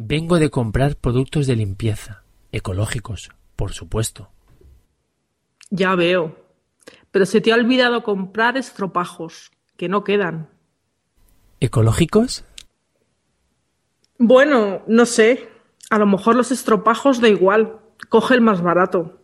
Vengo de comprar productos de limpieza, ecológicos, por supuesto. Ya veo. Pero se te ha olvidado comprar estropajos, que no quedan. ¿Ecológicos? Bueno, no sé. A lo mejor los estropajos da igual. Coge el más barato.